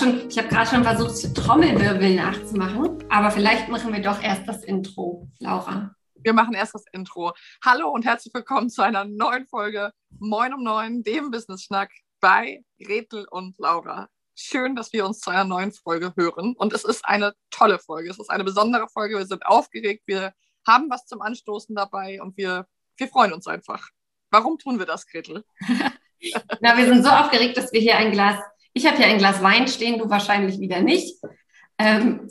schon, ich habe gerade schon versucht, Trommelwirbel nachzumachen, aber vielleicht machen wir doch erst das Intro, Laura. Wir machen erst das Intro. Hallo und herzlich willkommen zu einer neuen Folge Moin um Neun, dem Business Schnack bei Gretel und Laura. Schön, dass wir uns zu einer neuen Folge hören. Und es ist eine tolle Folge. Es ist eine besondere Folge. Wir sind aufgeregt. Wir haben was zum Anstoßen dabei und wir, wir freuen uns einfach. Warum tun wir das, Gretel? Na, wir sind so aufgeregt, dass wir hier ein Glas, ich habe hier ein Glas Wein stehen, du wahrscheinlich wieder nicht. Ähm,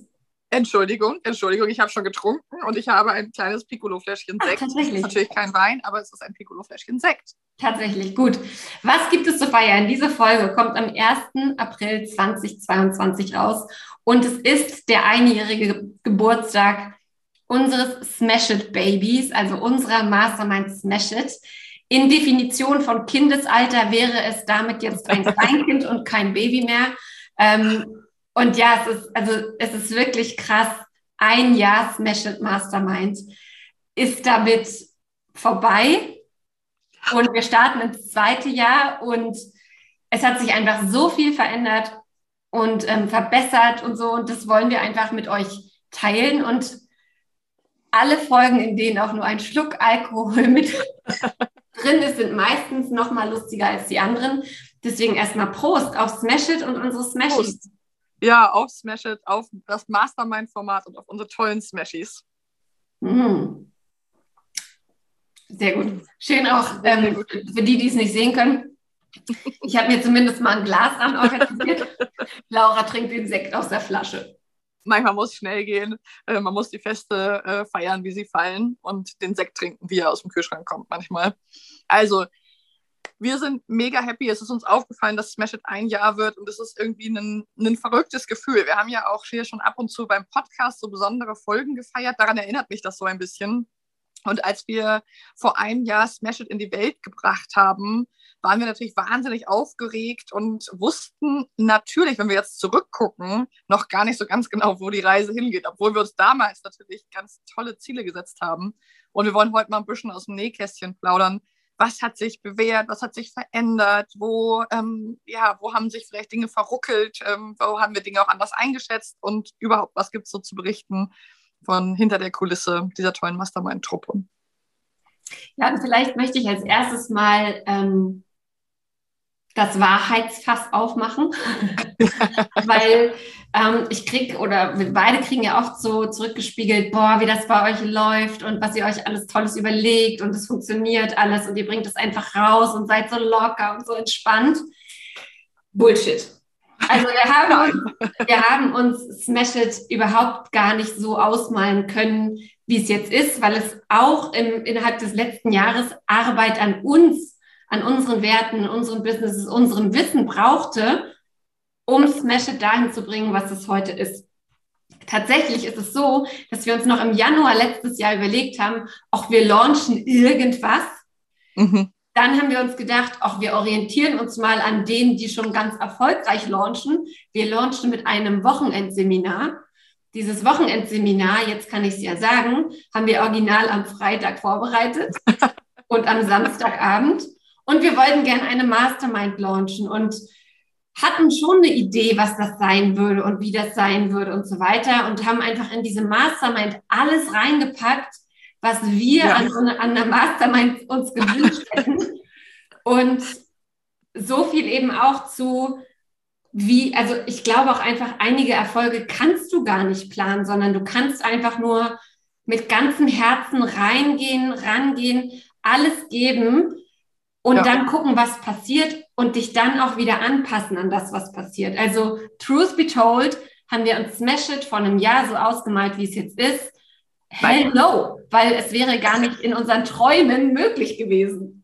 Entschuldigung, Entschuldigung, ich habe schon getrunken und ich habe ein kleines Piccolo-Fläschchen Sekt. Ach, tatsächlich. Natürlich kein Wein, aber es ist ein Piccolo-Fläschchen Sekt. Tatsächlich, gut. Was gibt es zu feiern? Diese Folge kommt am 1. April 2022 raus und es ist der einjährige Geburtstag unseres Smash It Babies, also unserer Mastermind Smash It. In Definition von Kindesalter wäre es damit jetzt ein Kleinkind und kein Baby mehr. Ähm, und ja, es ist, also es ist wirklich krass. Ein Jahr Smash It Mastermind ist damit vorbei. Und wir starten ins zweite Jahr und es hat sich einfach so viel verändert und ähm, verbessert und so. Und das wollen wir einfach mit euch teilen. Und alle Folgen, in denen auch nur ein Schluck Alkohol mit drin ist, sind meistens noch mal lustiger als die anderen. Deswegen erstmal Prost auf Smash It und unsere Smashies. Ja, auf Smash It, auf das Mastermind-Format und auf unsere tollen Smashies. Mm. Sehr gut. Schön auch ähm, gut. für die, die es nicht sehen können. Ich habe mir zumindest mal ein Glas ran organisiert. Laura trinkt den Sekt aus der Flasche manchmal muss es schnell gehen. Äh, man muss die Feste äh, feiern, wie sie fallen und den Sekt trinken, wie er aus dem Kühlschrank kommt manchmal. Also, wir sind mega happy. Es ist uns aufgefallen, dass Smash It ein Jahr wird und es ist irgendwie ein, ein verrücktes Gefühl. Wir haben ja auch hier schon ab und zu beim Podcast so besondere Folgen gefeiert. Daran erinnert mich das so ein bisschen. Und als wir vor einem Jahr Smash It in die Welt gebracht haben, waren wir natürlich wahnsinnig aufgeregt und wussten natürlich, wenn wir jetzt zurückgucken, noch gar nicht so ganz genau, wo die Reise hingeht, obwohl wir uns damals natürlich ganz tolle Ziele gesetzt haben. Und wir wollen heute mal ein bisschen aus dem Nähkästchen plaudern. Was hat sich bewährt? Was hat sich verändert? Wo, ähm, ja, wo haben sich vielleicht Dinge verruckelt? Ähm, wo haben wir Dinge auch anders eingeschätzt? Und überhaupt, was gibt es so zu berichten von hinter der Kulisse dieser tollen Mastermind-Truppe? Ja, und vielleicht möchte ich als erstes mal ähm, das Wahrheitsfass aufmachen, weil ähm, ich krieg oder wir beide kriegen ja oft so zurückgespiegelt, boah, wie das bei euch läuft und was ihr euch alles Tolles überlegt und es funktioniert alles und ihr bringt es einfach raus und seid so locker und so entspannt. Bullshit. Also wir haben, uns, wir haben uns Smash It überhaupt gar nicht so ausmalen können, wie es jetzt ist, weil es auch im, innerhalb des letzten Jahres Arbeit an uns an unseren Werten, unseren Businesses, unserem Wissen brauchte, um Smash It dahin zu bringen, was es heute ist. Tatsächlich ist es so, dass wir uns noch im Januar letztes Jahr überlegt haben, auch wir launchen irgendwas. Mhm. Dann haben wir uns gedacht, auch wir orientieren uns mal an denen, die schon ganz erfolgreich launchen. Wir launchen mit einem Wochenendseminar. Dieses Wochenendseminar, jetzt kann ich es ja sagen, haben wir original am Freitag vorbereitet und am Samstagabend. Und wir wollten gerne eine Mastermind launchen und hatten schon eine Idee, was das sein würde und wie das sein würde und so weiter und haben einfach in diese Mastermind alles reingepackt, was wir ja. an, an der Mastermind uns gewünscht hätten. Und so viel eben auch zu, wie, also ich glaube auch einfach, einige Erfolge kannst du gar nicht planen, sondern du kannst einfach nur mit ganzem Herzen reingehen, rangehen, alles geben und ja. dann gucken, was passiert und dich dann auch wieder anpassen an das, was passiert. Also, truth be told, haben wir uns Smash It vor einem Jahr so ausgemalt, wie es jetzt ist. Hell no, weil es wäre gar nicht in unseren Träumen möglich gewesen.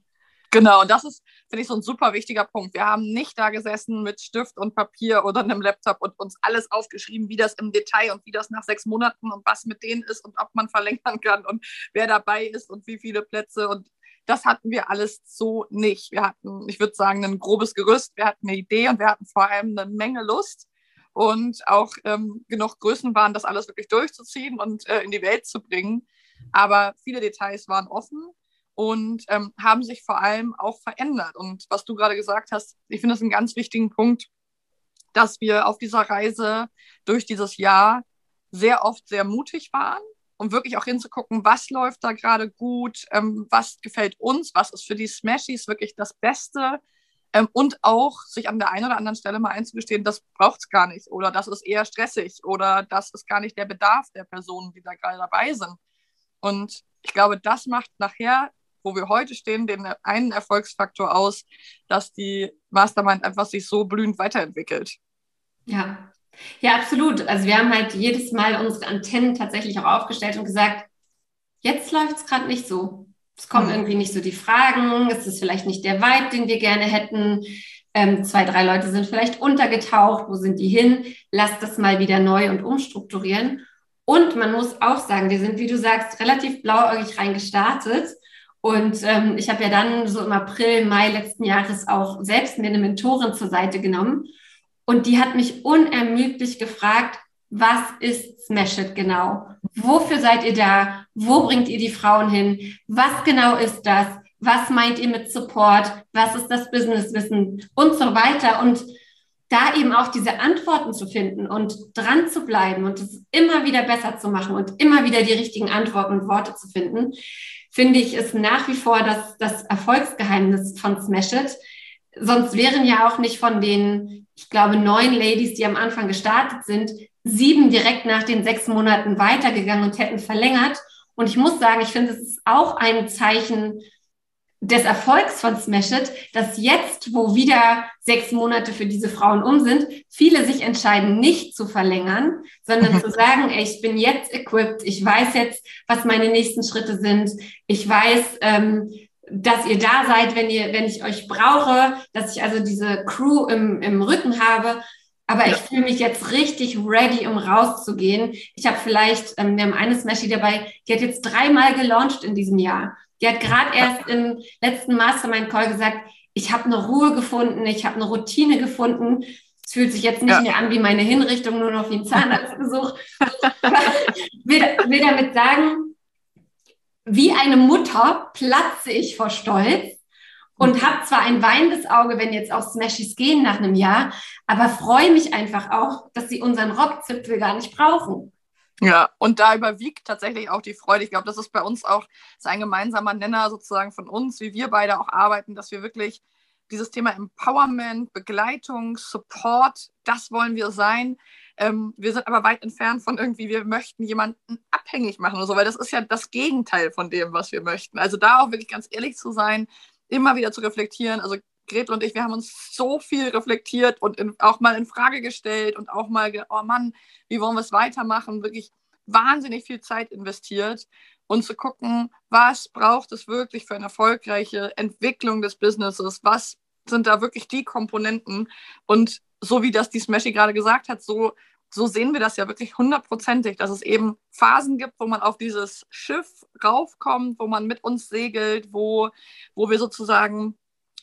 Genau, und das ist, finde ich, so ein super wichtiger Punkt. Wir haben nicht da gesessen mit Stift und Papier oder einem Laptop und uns alles aufgeschrieben, wie das im Detail und wie das nach sechs Monaten und was mit denen ist und ob man verlängern kann und wer dabei ist und wie viele Plätze und das hatten wir alles so nicht. Wir hatten, ich würde sagen, ein grobes Gerüst, wir hatten eine Idee und wir hatten vor allem eine Menge Lust und auch ähm, genug Größen waren, das alles wirklich durchzuziehen und äh, in die Welt zu bringen. Aber viele Details waren offen und ähm, haben sich vor allem auch verändert. Und was du gerade gesagt hast, ich finde das einen ganz wichtigen Punkt, dass wir auf dieser Reise durch dieses Jahr sehr oft sehr mutig waren, um wirklich auch hinzugucken, was läuft da gerade gut, ähm, was gefällt uns, was ist für die Smashies wirklich das Beste ähm, und auch sich an der einen oder anderen Stelle mal einzugestehen, das braucht es gar nicht oder das ist eher stressig oder das ist gar nicht der Bedarf der Personen, die da gerade dabei sind. Und ich glaube, das macht nachher, wo wir heute stehen, den einen Erfolgsfaktor aus, dass die Mastermind einfach sich so blühend weiterentwickelt. Ja, ja, absolut. Also wir haben halt jedes Mal unsere Antennen tatsächlich auch aufgestellt und gesagt, jetzt läuft es gerade nicht so. Es kommen mhm. irgendwie nicht so die Fragen, es ist vielleicht nicht der Vibe, den wir gerne hätten. Ähm, zwei, drei Leute sind vielleicht untergetaucht, wo sind die hin? Lass das mal wieder neu und umstrukturieren. Und man muss auch sagen, wir sind, wie du sagst, relativ blauäugig reingestartet. Und ähm, ich habe ja dann so im April, Mai letzten Jahres auch selbst mir eine Mentorin zur Seite genommen und die hat mich unermüdlich gefragt, was ist Smash It genau? Wofür seid ihr da? Wo bringt ihr die Frauen hin? Was genau ist das? Was meint ihr mit Support? Was ist das Businesswissen? Und so weiter. Und da eben auch diese Antworten zu finden und dran zu bleiben und es immer wieder besser zu machen und immer wieder die richtigen Antworten und Worte zu finden, finde ich, ist nach wie vor das, das Erfolgsgeheimnis von Smash It. Sonst wären ja auch nicht von den ich glaube, neun Ladies, die am Anfang gestartet sind, sieben direkt nach den sechs Monaten weitergegangen und hätten verlängert. Und ich muss sagen, ich finde, es ist auch ein Zeichen des Erfolgs von Smash It, dass jetzt, wo wieder sechs Monate für diese Frauen um sind, viele sich entscheiden, nicht zu verlängern, sondern zu sagen, ey, ich bin jetzt equipped, ich weiß jetzt, was meine nächsten Schritte sind, ich weiß, ähm, dass ihr da seid, wenn ihr, wenn ich euch brauche, dass ich also diese Crew im, im Rücken habe. Aber ja. ich fühle mich jetzt richtig ready, um rauszugehen. Ich habe vielleicht, ähm, wir haben eine Smashy dabei, die hat jetzt dreimal gelauncht in diesem Jahr. Die hat gerade erst im letzten Mastermind Call gesagt, ich habe eine Ruhe gefunden, ich habe eine Routine gefunden. Es fühlt sich jetzt nicht ja. mehr an wie meine Hinrichtung, nur noch wie ein Zahnarztbesuch. will, will damit sagen, wie eine Mutter platze ich vor Stolz und habe zwar ein weinendes Auge, wenn jetzt auch Smashies gehen nach einem Jahr, aber freue mich einfach auch, dass sie unseren Rockzipfel gar nicht brauchen. Ja, und da überwiegt tatsächlich auch die Freude. Ich glaube, das ist bei uns auch ein gemeinsamer Nenner sozusagen von uns, wie wir beide auch arbeiten, dass wir wirklich dieses Thema Empowerment, Begleitung, Support, das wollen wir sein. Ähm, wir sind aber weit entfernt von irgendwie, wir möchten jemanden abhängig machen oder so, weil das ist ja das Gegenteil von dem, was wir möchten. Also da auch wirklich ganz ehrlich zu sein, immer wieder zu reflektieren. Also Gretel und ich, wir haben uns so viel reflektiert und in, auch mal in Frage gestellt und auch mal, oh Mann, wie wollen wir es weitermachen? Wirklich wahnsinnig viel Zeit investiert und zu gucken, was braucht es wirklich für eine erfolgreiche Entwicklung des Businesses? Was sind da wirklich die Komponenten? Und so wie das die Smashy gerade gesagt hat, so, so sehen wir das ja wirklich hundertprozentig, dass es eben Phasen gibt, wo man auf dieses Schiff raufkommt, wo man mit uns segelt, wo, wo wir sozusagen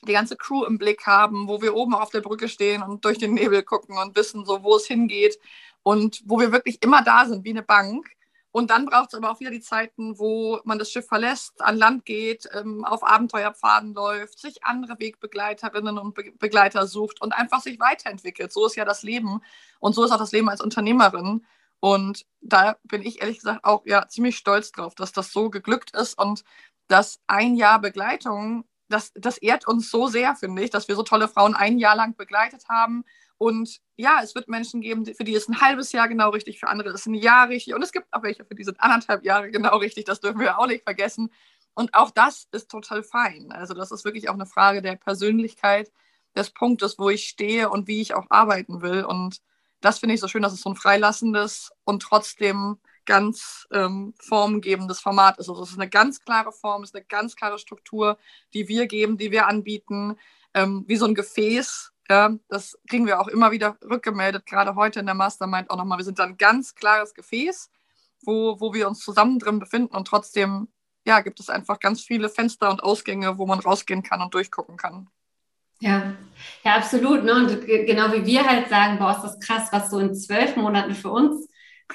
die ganze Crew im Blick haben, wo wir oben auf der Brücke stehen und durch den Nebel gucken und wissen, so wo es hingeht und wo wir wirklich immer da sind wie eine Bank. Und dann braucht es aber auch wieder die Zeiten, wo man das Schiff verlässt, an Land geht, ähm, auf Abenteuerpfaden läuft, sich andere Wegbegleiterinnen und Be Begleiter sucht und einfach sich weiterentwickelt. So ist ja das Leben und so ist auch das Leben als Unternehmerin. Und da bin ich ehrlich gesagt auch ja ziemlich stolz drauf, dass das so geglückt ist und dass ein Jahr Begleitung, das, das ehrt uns so sehr, finde ich, dass wir so tolle Frauen ein Jahr lang begleitet haben und ja, es wird Menschen geben, für die ist ein halbes Jahr genau richtig, für andere ist ein Jahr richtig. Und es gibt auch welche, für die sind anderthalb Jahre genau richtig. Das dürfen wir auch nicht vergessen. Und auch das ist total fein. Also das ist wirklich auch eine Frage der Persönlichkeit, des Punktes, wo ich stehe und wie ich auch arbeiten will. Und das finde ich so schön, dass es so ein freilassendes und trotzdem ganz ähm, formgebendes Format ist. Also es ist eine ganz klare Form, es ist eine ganz klare Struktur, die wir geben, die wir anbieten, ähm, wie so ein Gefäß, ja, das kriegen wir auch immer wieder rückgemeldet, gerade heute in der Mastermind auch nochmal. Wir sind ein ganz klares Gefäß, wo, wo wir uns zusammen drin befinden und trotzdem ja, gibt es einfach ganz viele Fenster und Ausgänge, wo man rausgehen kann und durchgucken kann. Ja, ja, absolut. Ne? Und genau wie wir halt sagen, boah, ist das krass, was so in zwölf Monaten für uns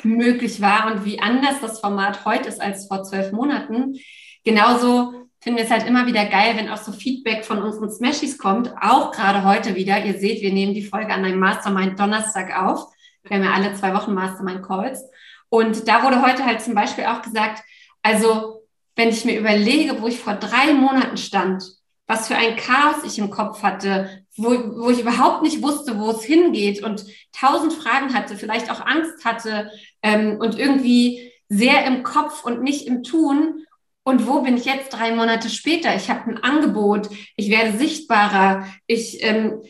möglich war und wie anders das Format heute ist als vor zwölf Monaten genauso finden wir es halt immer wieder geil, wenn auch so Feedback von unseren Smashies kommt, auch gerade heute wieder. Ihr seht, wir nehmen die Folge an einem Mastermind Donnerstag auf. Wir haben ja alle zwei Wochen Mastermind Calls. Und da wurde heute halt zum Beispiel auch gesagt, also wenn ich mir überlege, wo ich vor drei Monaten stand, was für ein Chaos ich im Kopf hatte, wo, wo ich überhaupt nicht wusste, wo es hingeht und tausend Fragen hatte, vielleicht auch Angst hatte ähm, und irgendwie sehr im Kopf und nicht im Tun. Und wo bin ich jetzt drei Monate später? Ich habe ein Angebot, ich werde sichtbarer, ich ähm,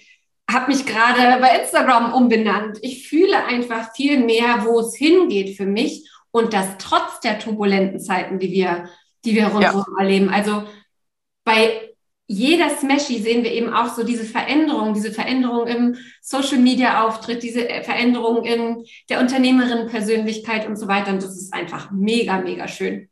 habe mich gerade bei Instagram umbenannt. Ich fühle einfach viel mehr, wo es hingeht für mich und das trotz der turbulenten Zeiten, die wir, die wir rundherum ja. erleben. Also bei jeder Smashy sehen wir eben auch so diese Veränderung, diese Veränderung im Social Media Auftritt, diese Veränderung in der Unternehmerin-Persönlichkeit und so weiter. Und das ist einfach mega, mega schön.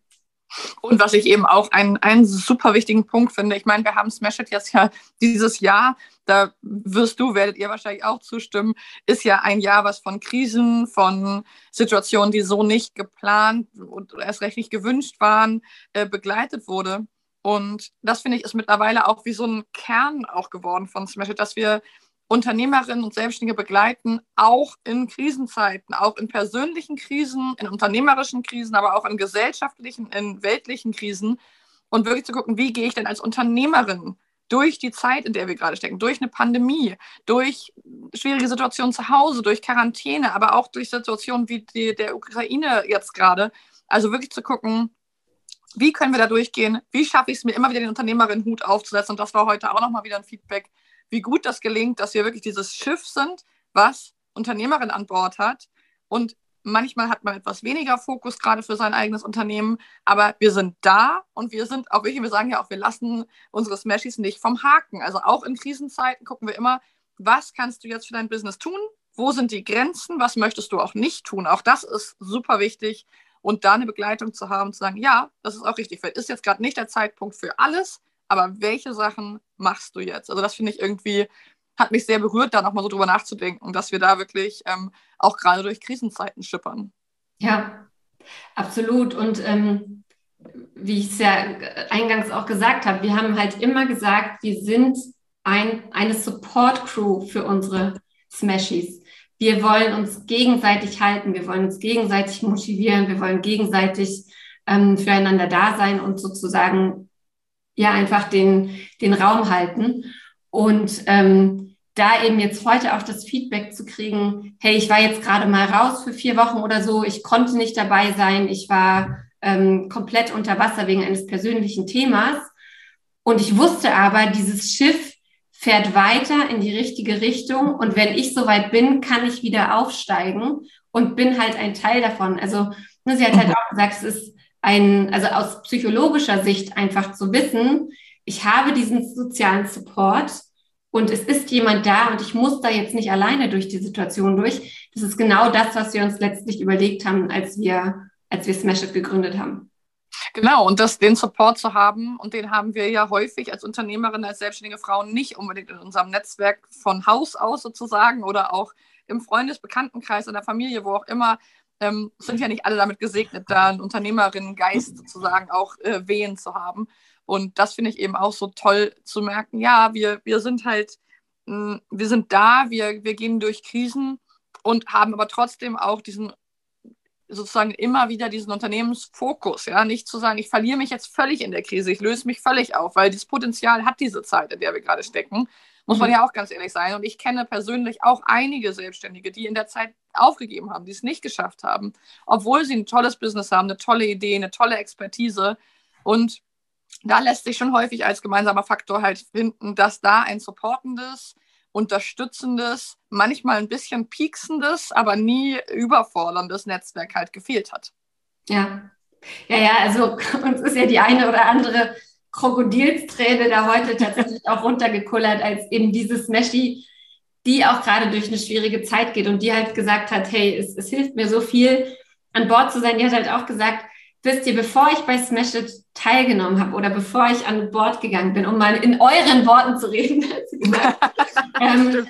Und was ich eben auch einen, einen super wichtigen Punkt finde, ich meine, wir haben Smash It jetzt ja dieses Jahr, da wirst du, werdet ihr wahrscheinlich auch zustimmen, ist ja ein Jahr, was von Krisen, von Situationen, die so nicht geplant und erst recht nicht gewünscht waren, äh, begleitet wurde. Und das finde ich ist mittlerweile auch wie so ein Kern auch geworden von Smash dass wir Unternehmerinnen und Selbstständige begleiten, auch in Krisenzeiten, auch in persönlichen Krisen, in unternehmerischen Krisen, aber auch in gesellschaftlichen, in weltlichen Krisen und wirklich zu gucken, wie gehe ich denn als Unternehmerin durch die Zeit, in der wir gerade stecken, durch eine Pandemie, durch schwierige Situationen zu Hause, durch Quarantäne, aber auch durch Situationen wie die der Ukraine jetzt gerade. Also wirklich zu gucken, wie können wir da durchgehen? Wie schaffe ich es mir immer wieder den Unternehmerinnen-Hut aufzusetzen? Und das war heute auch nochmal wieder ein Feedback, wie gut das gelingt, dass wir wirklich dieses Schiff sind, was Unternehmerin an Bord hat. Und manchmal hat man etwas weniger Fokus gerade für sein eigenes Unternehmen, aber wir sind da und wir sind auch wirklich, wir sagen ja auch, wir lassen unsere Smashies nicht vom Haken. Also auch in Krisenzeiten gucken wir immer, was kannst du jetzt für dein Business tun? Wo sind die Grenzen? Was möchtest du auch nicht tun? Auch das ist super wichtig, und da eine Begleitung zu haben, zu sagen, ja, das ist auch richtig. Vielleicht ist jetzt gerade nicht der Zeitpunkt für alles, aber welche Sachen machst du jetzt? Also das finde ich irgendwie, hat mich sehr berührt, da nochmal so drüber nachzudenken, dass wir da wirklich ähm, auch gerade durch Krisenzeiten schippern. Ja, absolut. Und ähm, wie ich es ja eingangs auch gesagt habe, wir haben halt immer gesagt, wir sind ein, eine Support-Crew für unsere Smashies wir wollen uns gegenseitig halten, wir wollen uns gegenseitig motivieren, wir wollen gegenseitig ähm, füreinander da sein und sozusagen ja einfach den, den Raum halten. Und ähm, da eben jetzt heute auch das Feedback zu kriegen, hey, ich war jetzt gerade mal raus für vier Wochen oder so, ich konnte nicht dabei sein, ich war ähm, komplett unter Wasser wegen eines persönlichen Themas. Und ich wusste aber, dieses Schiff fährt weiter in die richtige Richtung und wenn ich soweit bin, kann ich wieder aufsteigen und bin halt ein Teil davon. Also ne, sie hat halt auch gesagt, es ist ein, also aus psychologischer Sicht einfach zu wissen, ich habe diesen sozialen Support und es ist jemand da und ich muss da jetzt nicht alleine durch die Situation durch. Das ist genau das, was wir uns letztlich überlegt haben, als wir, als wir Smash It gegründet haben. Genau, und das, den Support zu haben, und den haben wir ja häufig als Unternehmerin, als selbstständige Frauen nicht unbedingt in unserem Netzwerk von Haus aus sozusagen oder auch im Freundesbekanntenkreis, in der Familie, wo auch immer, ähm, sind ja nicht alle damit gesegnet, da einen Unternehmerinnengeist sozusagen auch äh, wehen zu haben. Und das finde ich eben auch so toll zu merken, ja, wir, wir sind halt, mh, hm, wir sind da, wir, wir gehen durch Krisen und haben aber trotzdem auch diesen sozusagen immer wieder diesen Unternehmensfokus, ja, nicht zu sagen, ich verliere mich jetzt völlig in der Krise, ich löse mich völlig auf, weil das Potenzial hat diese Zeit, in der wir gerade stecken, muss man mhm. ja auch ganz ehrlich sein. Und ich kenne persönlich auch einige Selbstständige, die in der Zeit aufgegeben haben, die es nicht geschafft haben, obwohl sie ein tolles Business haben, eine tolle Idee, eine tolle Expertise. Und da lässt sich schon häufig als gemeinsamer Faktor halt finden, dass da ein supportendes, unterstützendes, manchmal ein bisschen pieksendes, aber nie überforderndes Netzwerk halt gefehlt hat. Ja. Ja, ja, also uns ist ja die eine oder andere Krokodilsträne da heute tatsächlich auch runtergekullert, als eben dieses Meshi, die auch gerade durch eine schwierige Zeit geht und die halt gesagt hat, hey, es, es hilft mir so viel, an Bord zu sein. Die hat halt auch gesagt, wisst ihr, bevor ich bei Smash It teilgenommen habe oder bevor ich an Bord gegangen bin, um mal in euren Worten zu reden, ähm,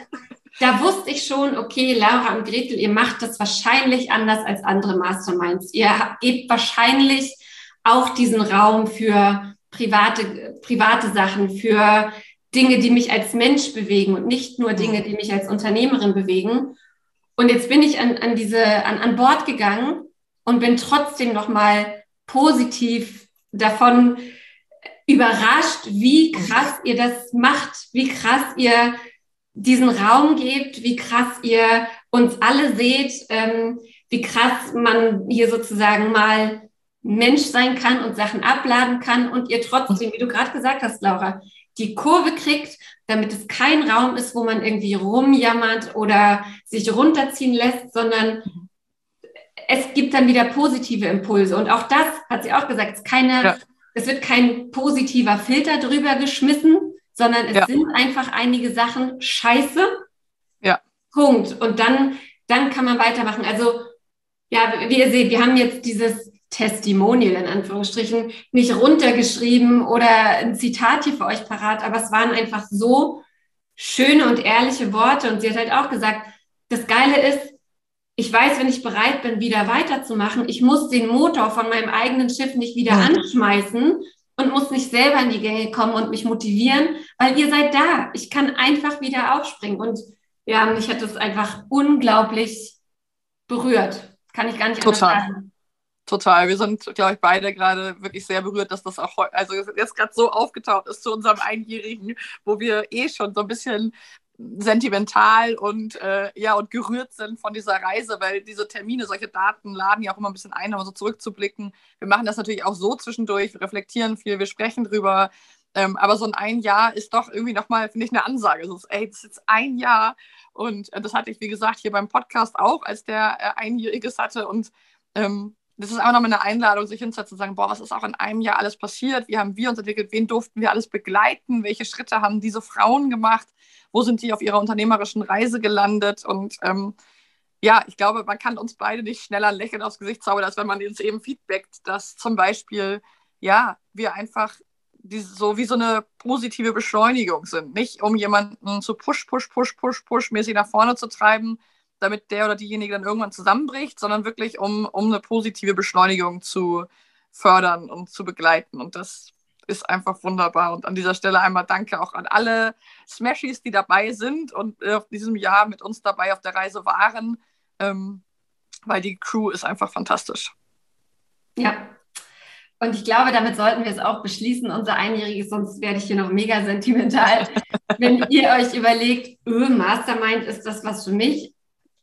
da wusste ich schon, okay, Laura und Gretel, ihr macht das wahrscheinlich anders als andere Masterminds. Ihr gebt wahrscheinlich auch diesen Raum für private, private Sachen, für Dinge, die mich als Mensch bewegen und nicht nur Dinge, die mich als Unternehmerin bewegen. Und jetzt bin ich an, an diese, an, an Bord gegangen und bin trotzdem nochmal positiv davon überrascht, wie krass ihr das macht, wie krass ihr diesen Raum gebt, wie krass ihr uns alle seht, ähm, wie krass man hier sozusagen mal Mensch sein kann und Sachen abladen kann und ihr trotzdem, wie du gerade gesagt hast, Laura, die Kurve kriegt, damit es kein Raum ist, wo man irgendwie rumjammert oder sich runterziehen lässt, sondern es gibt dann wieder positive Impulse. Und auch das hat sie auch gesagt, es, keine, ja. es wird kein positiver Filter drüber geschmissen, sondern es ja. sind einfach einige Sachen scheiße. Ja. Punkt. Und dann, dann kann man weitermachen. Also, ja, wie ihr seht, wir haben jetzt dieses Testimonial in Anführungsstrichen nicht runtergeschrieben oder ein Zitat hier für euch parat, aber es waren einfach so schöne und ehrliche Worte. Und sie hat halt auch gesagt, das Geile ist, ich weiß, wenn ich bereit bin, wieder weiterzumachen, ich muss den Motor von meinem eigenen Schiff nicht wieder anschmeißen und muss nicht selber in die Gänge kommen und mich motivieren, weil ihr seid da. Ich kann einfach wieder aufspringen. Und ja, mich hat das einfach unglaublich berührt. Kann ich gar nicht Total. sagen. Total. Wir sind, glaube ich, beide gerade wirklich sehr berührt, dass das auch also jetzt gerade so aufgetaucht ist zu unserem Einjährigen, wo wir eh schon so ein bisschen sentimental und äh, ja und gerührt sind von dieser Reise, weil diese Termine, solche Daten laden ja auch immer ein bisschen ein, um so zurückzublicken. Wir machen das natürlich auch so zwischendurch, wir reflektieren viel, wir sprechen drüber. Ähm, aber so ein ein Jahr ist doch irgendwie nochmal, finde ich, eine Ansage. So, ey, das ist jetzt ein Jahr. Und äh, das hatte ich, wie gesagt, hier beim Podcast auch, als der äh, Einjähriges hatte. Und ähm, das ist einfach nochmal eine Einladung, sich hinzusetzen und sagen, boah, was ist auch in einem Jahr alles passiert? Wie haben wir uns entwickelt? Wen durften wir alles begleiten? Welche Schritte haben diese Frauen gemacht? Wo sind die auf ihrer unternehmerischen Reise gelandet? Und ähm, ja, ich glaube, man kann uns beide nicht schneller ein Lächeln aufs Gesicht zaubern, als wenn man uns eben feedbackt, dass zum Beispiel, ja, wir einfach diese, so wie so eine positive Beschleunigung sind. Nicht um jemanden zu push, push, push, push, push mäßig nach vorne zu treiben, damit der oder diejenige dann irgendwann zusammenbricht, sondern wirklich um, um eine positive Beschleunigung zu fördern und zu begleiten. Und das ist einfach wunderbar. Und an dieser Stelle einmal danke auch an alle Smashies, die dabei sind und äh, auf diesem Jahr mit uns dabei auf der Reise waren, ähm, weil die Crew ist einfach fantastisch. Ja. Und ich glaube, damit sollten wir es auch beschließen, unser Einjähriges, sonst werde ich hier noch mega sentimental. Wenn ihr euch überlegt, öh, Mastermind ist das was für mich,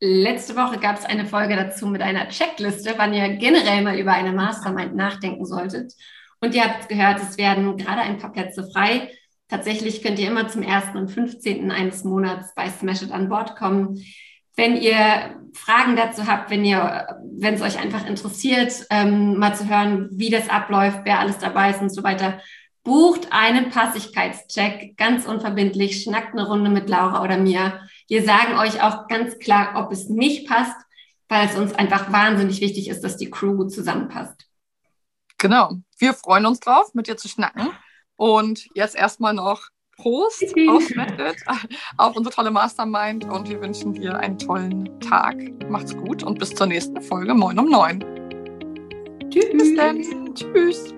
Letzte Woche gab es eine Folge dazu mit einer Checkliste, wann ihr generell mal über eine Mastermind nachdenken solltet. Und ihr habt gehört, es werden gerade ein paar Plätze frei. Tatsächlich könnt ihr immer zum 1. und 15. eines Monats bei Smash It an Bord kommen. Wenn ihr Fragen dazu habt, wenn ihr, wenn es euch einfach interessiert, ähm, mal zu hören, wie das abläuft, wer alles dabei ist und so weiter, bucht einen Passigkeitscheck, ganz unverbindlich, schnackt eine Runde mit Laura oder mir. Wir sagen euch auch ganz klar, ob es nicht passt, weil es uns einfach wahnsinnig wichtig ist, dass die Crew gut zusammenpasst. Genau. Wir freuen uns drauf, mit dir zu schnacken. Und jetzt erstmal noch Prost auf Madrid, auf unsere tolle Mastermind und wir wünschen dir einen tollen Tag. Macht's gut und bis zur nächsten Folge Moin um neun. Tschüss. Bis dann. Tschüss.